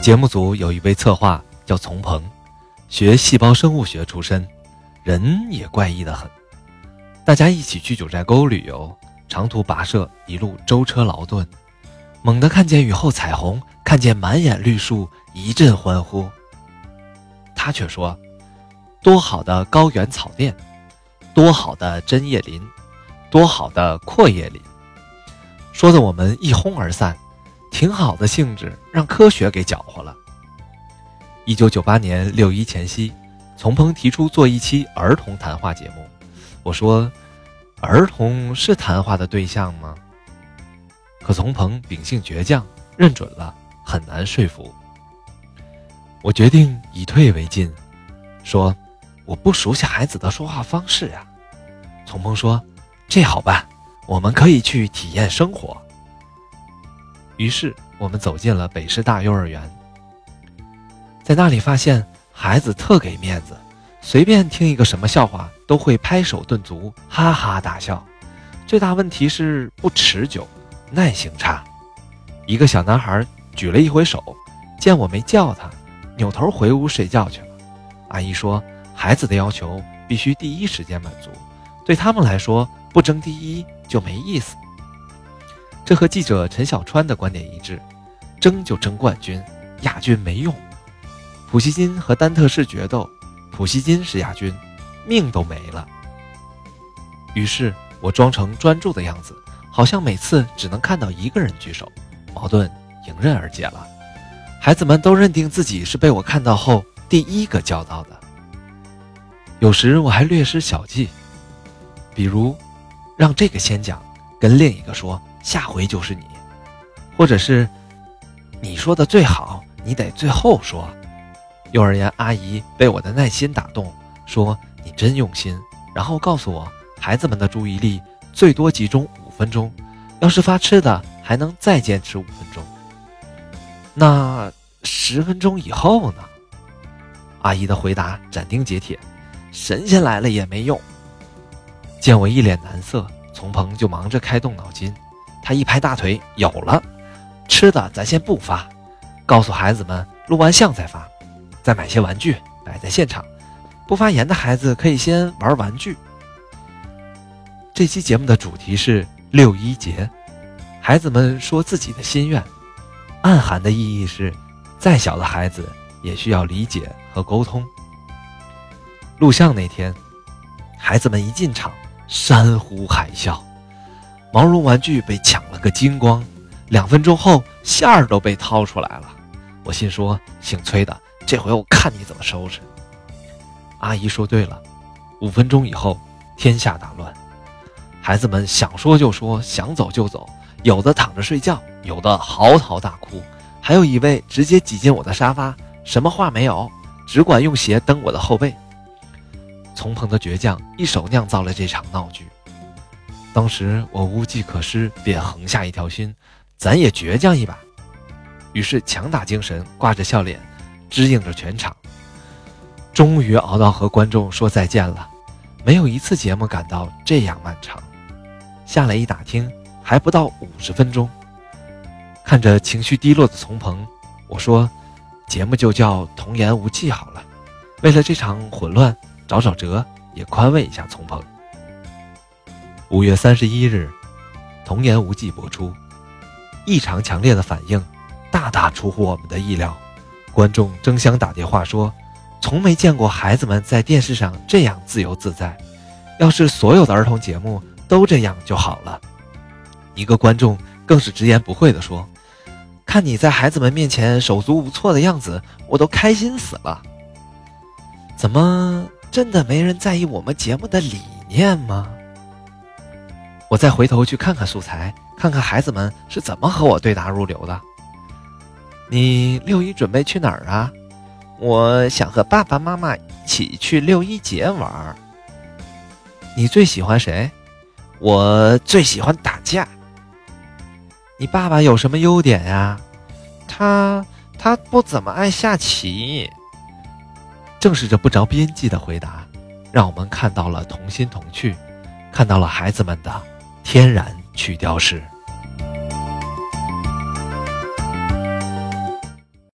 节目组有一位策划叫丛鹏，学细胞生物学出身，人也怪异的很。大家一起去九寨沟旅游，长途跋涉，一路舟车劳顿，猛地看见雨后彩虹，看见满眼绿树，一阵欢呼。他却说：“多好的高原草甸，多好的针叶林，多好的阔叶林。”说的我们一哄而散。挺好的性质，让科学给搅和了。一九九八年六一前夕，丛鹏提出做一期儿童谈话节目。我说：“儿童是谈话的对象吗？”可丛鹏秉性倔强，认准了，很难说服。我决定以退为进，说：“我不熟悉孩子的说话方式呀。”丛鹏说：“这好办，我们可以去体验生活。”于是我们走进了北师大幼儿园，在那里发现孩子特给面子，随便听一个什么笑话都会拍手顿足，哈哈大笑。最大问题是不持久，耐性差。一个小男孩举了一回手，见我没叫他，扭头回屋睡觉去了。阿姨说，孩子的要求必须第一时间满足，对他们来说不争第一就没意思。这和记者陈小川的观点一致，争就争冠军，亚军没用。普希金和丹特士决斗，普希金是亚军，命都没了。于是我装成专注的样子，好像每次只能看到一个人举手，矛盾迎刃而解了。孩子们都认定自己是被我看到后第一个叫到的。有时我还略施小计，比如让这个先讲，跟另一个说。下回就是你，或者是你说的最好，你得最后说。幼儿园阿姨被我的耐心打动，说你真用心。然后告诉我，孩子们的注意力最多集中五分钟，要是发吃的，还能再坚持五分钟。那十分钟以后呢？阿姨的回答斩钉截铁：神仙来了也没用。见我一脸难色，从鹏就忙着开动脑筋。他一拍大腿，有了，吃的咱先不发，告诉孩子们录完像再发，再买些玩具摆在现场，不发言的孩子可以先玩玩具。这期节目的主题是六一节，孩子们说自己的心愿，暗含的意义是，再小的孩子也需要理解和沟通。录像那天，孩子们一进场，山呼海啸。毛绒玩具被抢了个精光，两分钟后馅儿都被掏出来了。我心说：“姓崔的，这回我看你怎么收拾。”阿姨说对了，五分钟以后，天下大乱，孩子们想说就说，想走就走，有的躺着睡觉，有的嚎啕大哭，还有一位直接挤进我的沙发，什么话没有，只管用鞋蹬我的后背。从鹏的倔强一手酿造了这场闹剧。当时我无计可施，便横下一条心，咱也倔强一把。于是强打精神，挂着笑脸，支应着全场。终于熬到和观众说再见了。没有一次节目感到这样漫长。下来一打听，还不到五十分钟。看着情绪低落的丛鹏，我说：“节目就叫童言无忌好了。”为了这场混乱，找找辙，也宽慰一下丛鹏。五月三十一日，《童言无忌》播出，异常强烈的反应，大大出乎我们的意料。观众争相打电话说，从没见过孩子们在电视上这样自由自在。要是所有的儿童节目都这样就好了。一个观众更是直言不讳地说：“看你在孩子们面前手足无措的样子，我都开心死了。怎么真的没人在意我们节目的理念吗？”我再回头去看看素材，看看孩子们是怎么和我对答如流的。你六一准备去哪儿啊？我想和爸爸妈妈一起去六一节玩。你最喜欢谁？我最喜欢打架。你爸爸有什么优点呀？他他不怎么爱下棋。正是这不着边际的回答，让我们看到了童心童趣，看到了孩子们的。天然去雕饰。